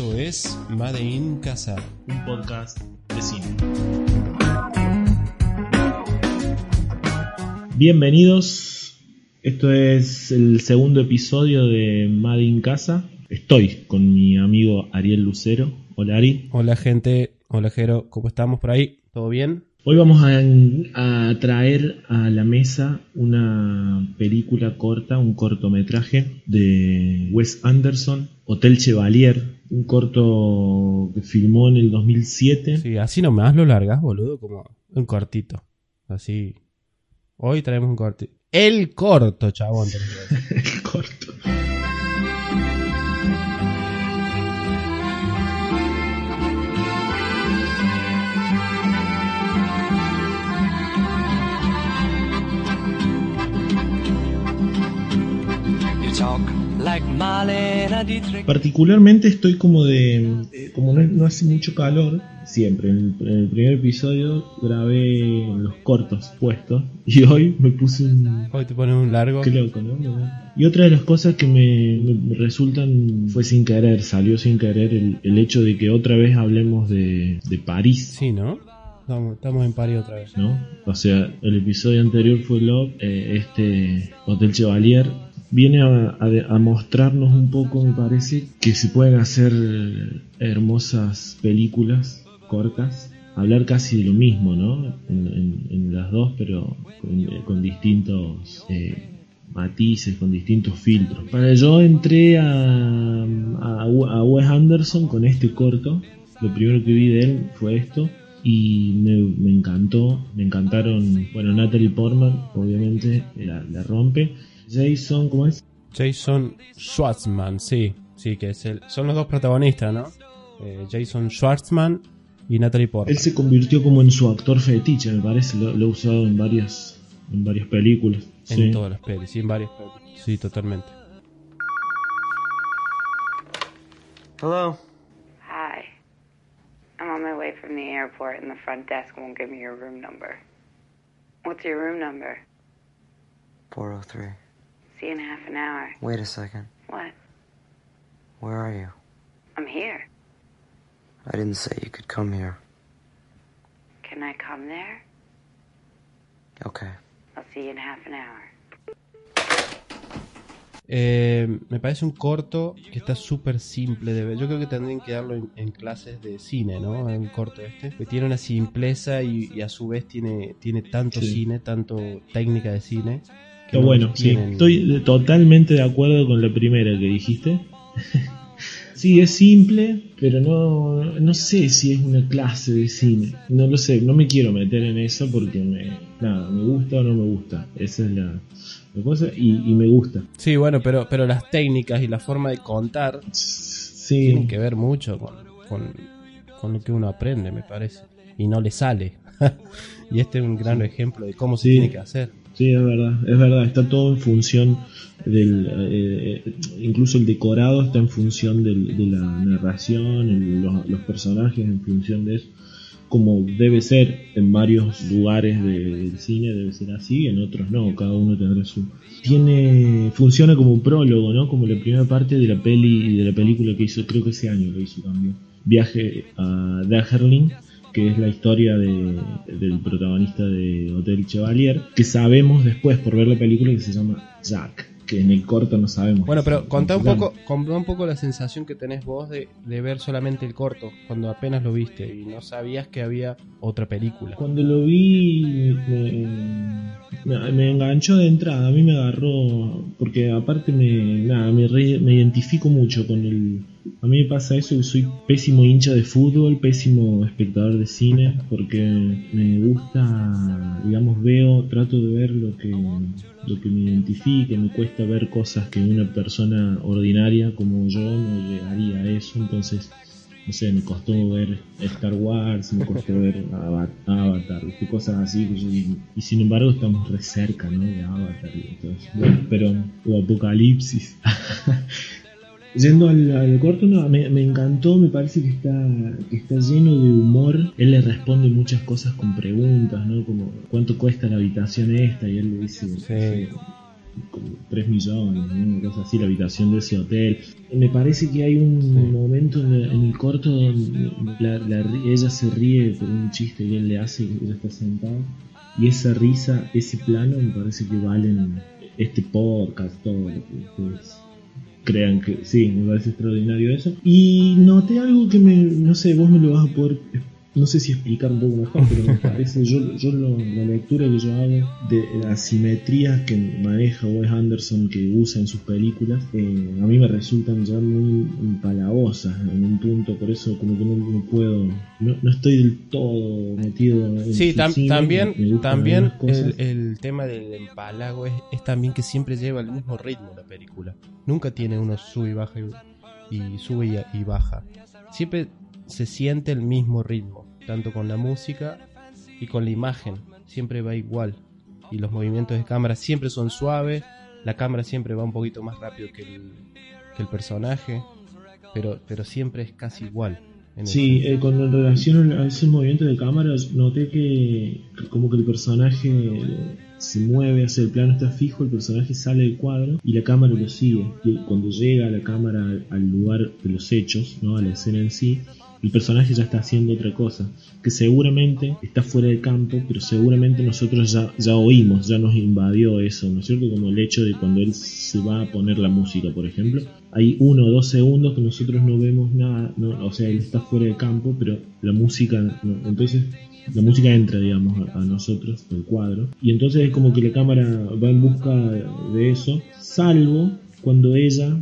Esto es Made in Casa. un podcast de cine. Bienvenidos. Esto es el segundo episodio de Made in Casa. Estoy con mi amigo Ariel Lucero. Hola Ari. Hola gente, hola Jero, ¿cómo estamos por ahí? ¿Todo bien? Hoy vamos a, a traer a la mesa una película corta, un cortometraje de Wes Anderson, Hotel Chevalier, un corto que filmó en el 2007. Sí, así nomás lo largas, boludo, como un cortito. Así. Hoy traemos un cortito. El corto, chabón. decir. corto. You talk. Particularmente estoy como de. eh, Como no, no hace mucho calor, siempre. En el, en el primer episodio grabé los cortos puestos. Y hoy me puse un. Hoy te pones un largo. Qué loco, ¿no? Y otra de las cosas que me, me resultan fue sin querer, salió sin querer el, el hecho de que otra vez hablemos de, de París. Sí, ¿no? Estamos, estamos en París otra vez. ¿no? O sea, el episodio anterior fue Love, eh, este Hotel Chevalier viene a, mostrarnos un poco, me parece, que se pueden hacer hermosas películas cortas, hablar casi de lo mismo, ¿no? En, las dos, pero con, eh, distintos eh, matices, con distintos filtros. Para yo entré a, a, Wes Anderson con este corto, lo primero que vi de él fue esto y me, encantó, me encantaron, bueno, Natalie Portman, obviamente, la rompe. Jason, ¿cómo es? Jason Schwartzman, sí. Sí, que es el, son los dos protagonistas, ¿no? Eh, Jason Schwartzman y Natalie Portman. Él se convirtió como en su actor fetiche, me parece, lo, lo ha usado en varias, en varias películas. En sí. todas las pelis, sí, en varias pelis. Sí, totalmente. Hello. Hi. I'm on my way from the airport, and the front desk won't give me your room number. What's your room number? 403. See you in half an hour. Wait a second. What? Where are you? I'm here. I didn't say you could come here. Can I come there? Okay. I'll see you in half an hour. Eh, me parece un corto que está súper simple de ver. Yo creo que tendrían que darlo en, en clases de cine, ¿no? Un corto este. Que tiene una simpleza y, y a su vez tiene, tiene tanto Sí. cine, tanto técnica de cine. No bueno, sí. Estoy totalmente de acuerdo con la primera que dijiste. sí, es simple, pero no, no sé si es una clase de cine. No lo sé, no me quiero meter en eso porque me, nada, me gusta o no me gusta. Esa es la, la cosa y, y me gusta. Sí, bueno, pero, pero las técnicas y la forma de contar Sí, tienen que ver mucho con, con, con lo que uno aprende, me parece. Y no le sale. y este es un gran ejemplo de cómo se Sí. tiene que hacer. Sí, es verdad, es verdad, está todo en función del, eh, incluso el decorado está en función de la narración, los, personajes en función de eso, como debe ser en varios lugares de- del cine, debe ser así, en otros no, cada uno tendrá su... Tiene, funciona como un prólogo, ¿no? Como la primera parte de la peli, de la película que hizo, creo que ese año lo hizo también, Viaje a Daherlin, que es la historia de- del protagonista de Hotel Chevalier, que sabemos después por ver la película que se llama Jack, que en el corto no sabemos. Bueno, pero contá un poco, contá un poco la sensación que tenés vos de, de ver solamente el corto, cuando apenas lo viste y no sabías que había otra película. Cuando lo vi me, me- me enganchó de entrada, a mí me agarró, porque aparte me, nada, me, re- me identifico mucho con el... A mí me pasa eso, soy pésimo hincha de fútbol, pésimo espectador de cine, porque me gusta, digamos, veo, trato de ver lo que, lo que me identifique, me cuesta ver cosas que una persona ordinaria como yo no llegaría a eso, entonces no sé, me costó ver Star Wars, me costó ver Ava- Avatar, ¿viste? cosas así, digo, y sin embargo estamos re cerca, ¿no? De Avatar y eso. Bueno, pero, o Apocalipsis. Yendo al, al corto, no, me, me encantó, me parece que está, que está lleno de humor. Él le responde muchas cosas con preguntas, ¿no? Como, ¿cuánto cuesta la habitación esta? Y él le dice, Sí. como 3 millones, ¿no? una cosa así, la habitación de ese hotel. Me parece que hay un Sí. momento en, el- en el corto donde la- la ella se ríe por un chiste que él le hace, que ella está sentada, y esa risa, ese plano, me parece que valen este podcast, todo lo que ustedes crean que sí, me parece extraordinario eso. Y noté algo que me, no sé, vos me lo vas a poder, no sé si explicar un poco mejor, pero me parece, yo, yo lo- la lectura que yo hago de las simetrías que maneja Wes Anderson, que usa en sus películas, eh, a mí me resultan ya muy empalagosas en un punto, por eso como que no, no puedo, no, no estoy del todo metido en Sí, tam- cine, también, me también el, el tema del empalago es, es también que siempre lleva el mismo ritmo la película. Nunca tiene uno sube y baja y, y sube y, y baja. Siempre se siente el mismo ritmo, tanto con la música y con la imagen. Siempre va igual. Y los movimientos de cámara siempre son suaves. La cámara siempre va un poquito más rápido que el, que el personaje. Pero, pero siempre es casi igual. en Sí, eh, con relación a ese movimiento de cámara, noté que que como que el personaje se mueve hacia el plano, está fijo, el personaje sale del cuadro y la cámara lo sigue. Y cuando llega la cámara al, al lugar de los hechos, ¿no? a la escena en sí, el personaje ya está haciendo otra cosa, que seguramente está fuera de campo, pero seguramente nosotros ya, ya oímos, ya nos invadió eso, ¿no es cierto? Como el hecho de cuando él se va a poner la música, por ejemplo, hay uno o dos segundos que nosotros no vemos nada, ¿no? o sea, él está fuera de campo, pero la música, entonces la música entra, digamos, a, a nosotros, al cuadro, y entonces es como que la cámara va en busca de eso, salvo cuando ella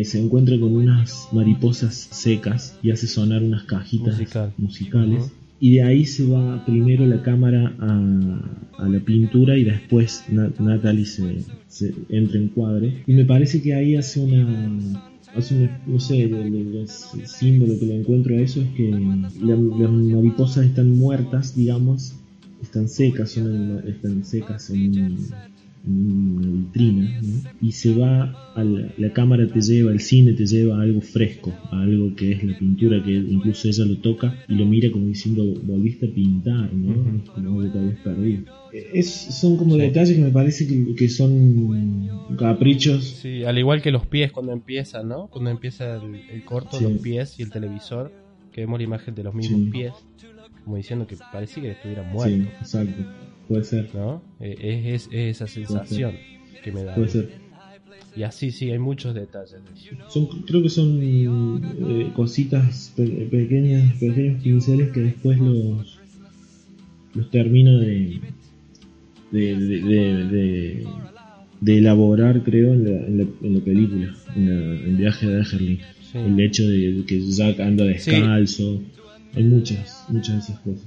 eh, se encuentra con unas mariposas secas y hace sonar unas cajitas Musical. musicales. Y de ahí se va primero la cámara a, a la pintura y después Na- Natalie se, se entra en cuadre. Y me parece que ahí hace una. Hace una, no sé, el, el- el símbolo que le encuentro a eso es que la- las mariposas están muertas, digamos, están secas, son están secas en, un- en una vitrina, ¿no? y se va a la, la cámara te lleva, el cine te lleva a algo fresco, a algo que es la pintura, que incluso ella lo toca y lo mira como diciendo, volviste a pintar, ¿no? Ujú. Como algo que habías perdido. Es, son como detalles que me parece que, que son caprichos. Sí, al igual que los pies cuando empiezan, ¿no? Cuando empieza el, el corto, Sí. los pies y el televisor, que vemos la imagen de los mismos Sí. pies, como diciendo que parecía que estuvieran Sí, muertos, exacto. Puede ser, ¿no? Eh, Es, es- es esa sensación que me da. puede ser. Y así sí, hay muchos detalles. Son, creo que son eh, cositas pe- pequeñas, pequeños pinceles que después los, los termina de, de, de, de- elaborar, creo, en la, en la, en la película, en la- en Viaje de. Sí. El hecho de que Jack anda descalzo, hay muchas, muchas de esas cosas.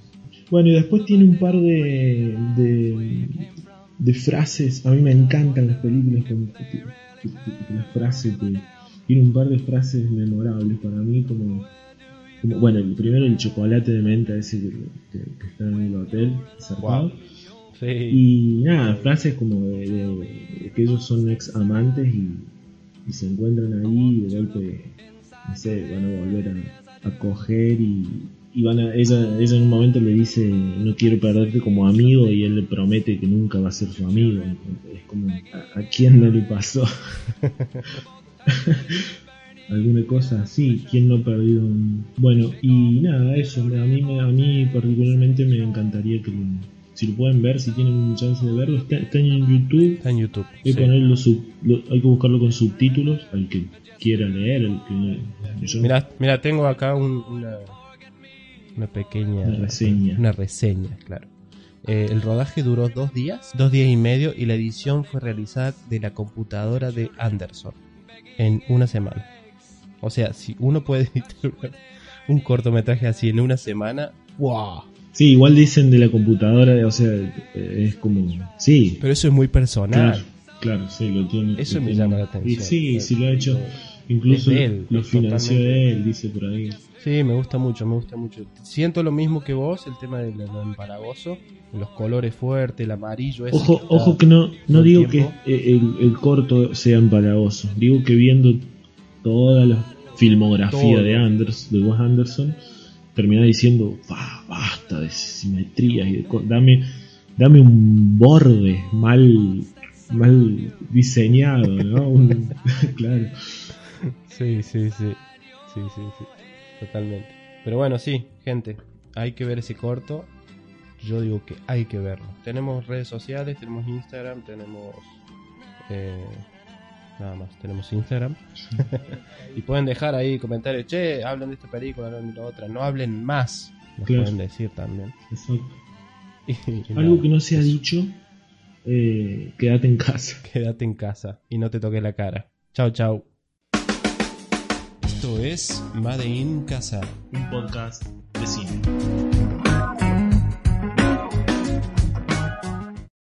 Bueno, y después tiene un par de, de, de frases, a mí me encantan las películas con que las frases tiene un par de frases memorables para mí como, como bueno el primero el chocolate de menta ese que, que- que está en el hotel. Wow. Sí. y nada frases como de, de- de que ellos son ex amantes y, y se encuentran ahí y de golpe no sé van a volver a, a coger y, y van a ella ella en un momento le dice no quiero perderte como amigo y él le promete que nunca va a ser su amigo. Es como a, a quién no le pasó alguna cosa así, ¿quién no ha perdido un... Bueno, y nada, eso, a mí, a mí particularmente me encantaría que lo- si lo pueden ver, si tienen chance de verlo, está, está en YouTube, Está en YouTube. hay, sí. sub- lo- hay que buscarlo con subtítulos, al que quiera leer, el que... yo- Mira, mira, tengo acá un- una, una pequeña reseña. Una reseña, claro. Eh, el rodaje duró dos días, dos días y medio, y la edición fue realizada de la computadora de Anderson en una semana. O sea, si uno puede editar un cortometraje así en una semana, ¡wow! Sí, igual dicen de la computadora, o sea, eh, es como... Sí, Pero eso es muy personal. claro, claro, sí, lo tiene. Eso lo me tiene. llama la Y atención. sí, sí lo ha hecho, incluso él, lo financió él, dice por ahí. Sí, me gusta mucho, me gusta mucho. Siento lo mismo que vos, el tema del lo empalagoso, los colores fuertes, el amarillo. ese Ojo, que ojo que no, no digo tiempo. que el, el corto sea empalagoso, digo que viendo toda la filmografía Todo. de Anders, de Wes Anderson, termina diciendo, "Bah, basta de simetrías y de co- dame, dame un borde mal mal diseñado, ¿no? Un- claro. Sí, sí, sí. Sí, sí, sí. Totalmente. Pero bueno, sí, gente. Hay que ver ese corto. Yo digo que hay que verlo. Tenemos redes sociales, tenemos Instagram, tenemos... eh, nada más, tenemos Instagram. y pueden dejar ahí comentarios. Che, hablen de esta película, hablen de la otra. No hablen más. Nos Claro. pueden decir también. Exacto. Y- y Algo que no se ha dicho, eh, quédate en casa. Quédate en casa y no te toques la cara. Chao, chao. Esto es Made in Casa. Un podcast